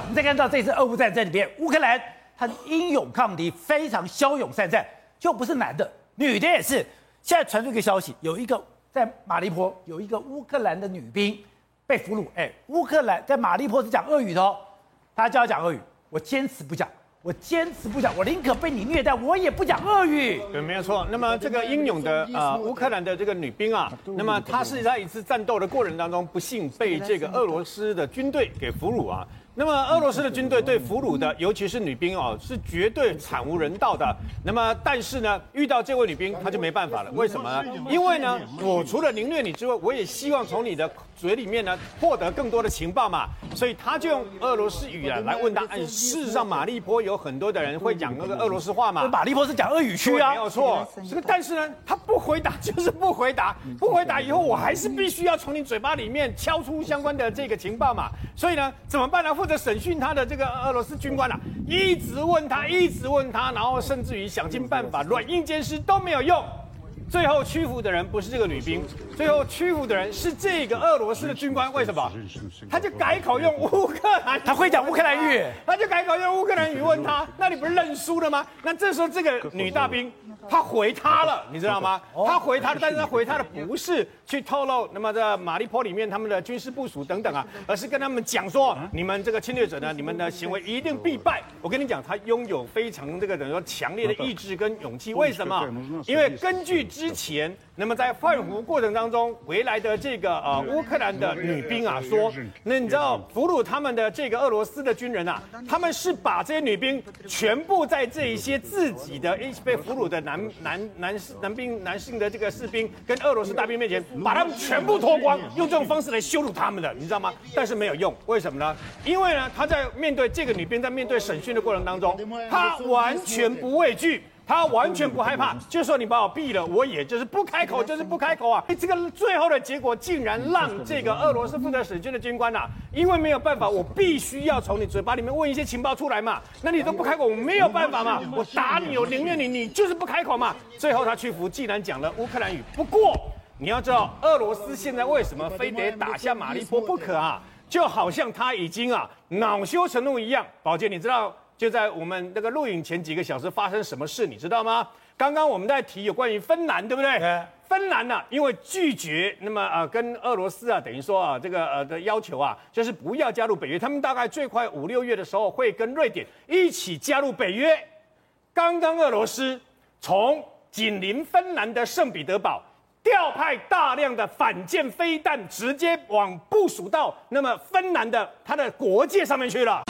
我们再看到这次俄乌战争里边，乌克兰他英勇抗敌，非常骁勇善战，就不是男的，女的也是。现在传出一个消息，有一个在马利坡有一个乌克兰的女兵被俘虏。哎，乌克兰在马利坡是讲俄语的哦，他叫他讲俄语，我坚持不讲。我坚持不讲，我宁可被你虐待，我也不讲俄语。对，没有错。那么这个英勇的呃乌克兰的这个女兵啊，那么她是在一次战斗的过程当中，不幸被这个俄罗斯的军队给俘虏啊。那么俄罗斯的军队对俘虏的，尤其是女兵哦，是绝对惨无人道的。那么但是呢，遇到这位女兵，她就没办法了。为什么呢？因为呢，我除了凌虐你之外，我也希望从你的嘴里面呢获得更多的情报嘛。所以他就用俄罗斯语啊来问他。哎，事实上马利坡有很多的人会讲那个俄罗斯话嘛。马利坡是讲俄语区啊，没有错。这个但是呢，他不回答就是不回答，不回答以后，我还是必须要从你嘴巴里面敲出相关的这个情报嘛。所以呢，怎么办呢？负责审讯他的这个俄罗斯军官啊，一直问他，一直问他，然后甚至于想尽办法软硬兼施都没有用。最后屈服的人不是这个女兵，最后屈服的人是这个俄罗斯的军官。为什么？他就改口用乌克兰，他会讲乌克兰语，他就改口用乌克兰语问他，那你不是认输了吗？那这时候这个女大兵。他回他了，你知道吗？他回他的，但是他回他的不是去透露那么在马利坡里面他们的军事部署等等啊，而是跟他们讲说，你们这个侵略者呢，你们的行为一定必败。我跟你讲，他拥有非常这个等于说强烈的意志跟勇气。为什么？因为根据之前。那么在换俘过程当中回来的这个呃乌克兰的女兵啊说，那你知道俘虏他们的这个俄罗斯的军人啊，他们是把这些女兵全部在这一些自己的一被俘虏的男男男士男兵男性的这个士兵跟俄罗斯大兵面前，把他们全部脱光，用这种方式来羞辱他们的，你知道吗？但是没有用，为什么呢？因为呢他在面对这个女兵在面对审讯的过程当中，他完全不畏惧。他完全不害怕，就说你把我毙了，我也就是不开口，就是不开口啊！这个最后的结果竟然让这个俄罗斯负责审讯的军官、啊，因为没有办法，我必须要从你嘴巴里面问一些情报出来嘛，那你都不开口，我没有办法嘛，我打你，我宁愿你，你就是不开口嘛。最后他屈服，既然讲了乌克兰语，不过你要知道，俄罗斯现在为什么非得打下马利坡不可啊？就好像他已经啊恼羞成怒一样。宝杰，你知道？就在我们那个录影前几个小时发生什么事，你知道吗？刚刚我们在提有关于芬兰，对不对？对。芬兰呢、啊，因为拒绝那么啊、呃，跟俄罗斯啊，等于说啊，这个呃的要求啊，就是不要加入北约。他们大概最快五六月的时候会跟瑞典一起加入北约。刚刚俄罗斯从紧邻芬兰的圣彼得堡调派大量的反舰飞弹，直接往部署到那么芬兰的它的国界上面去了。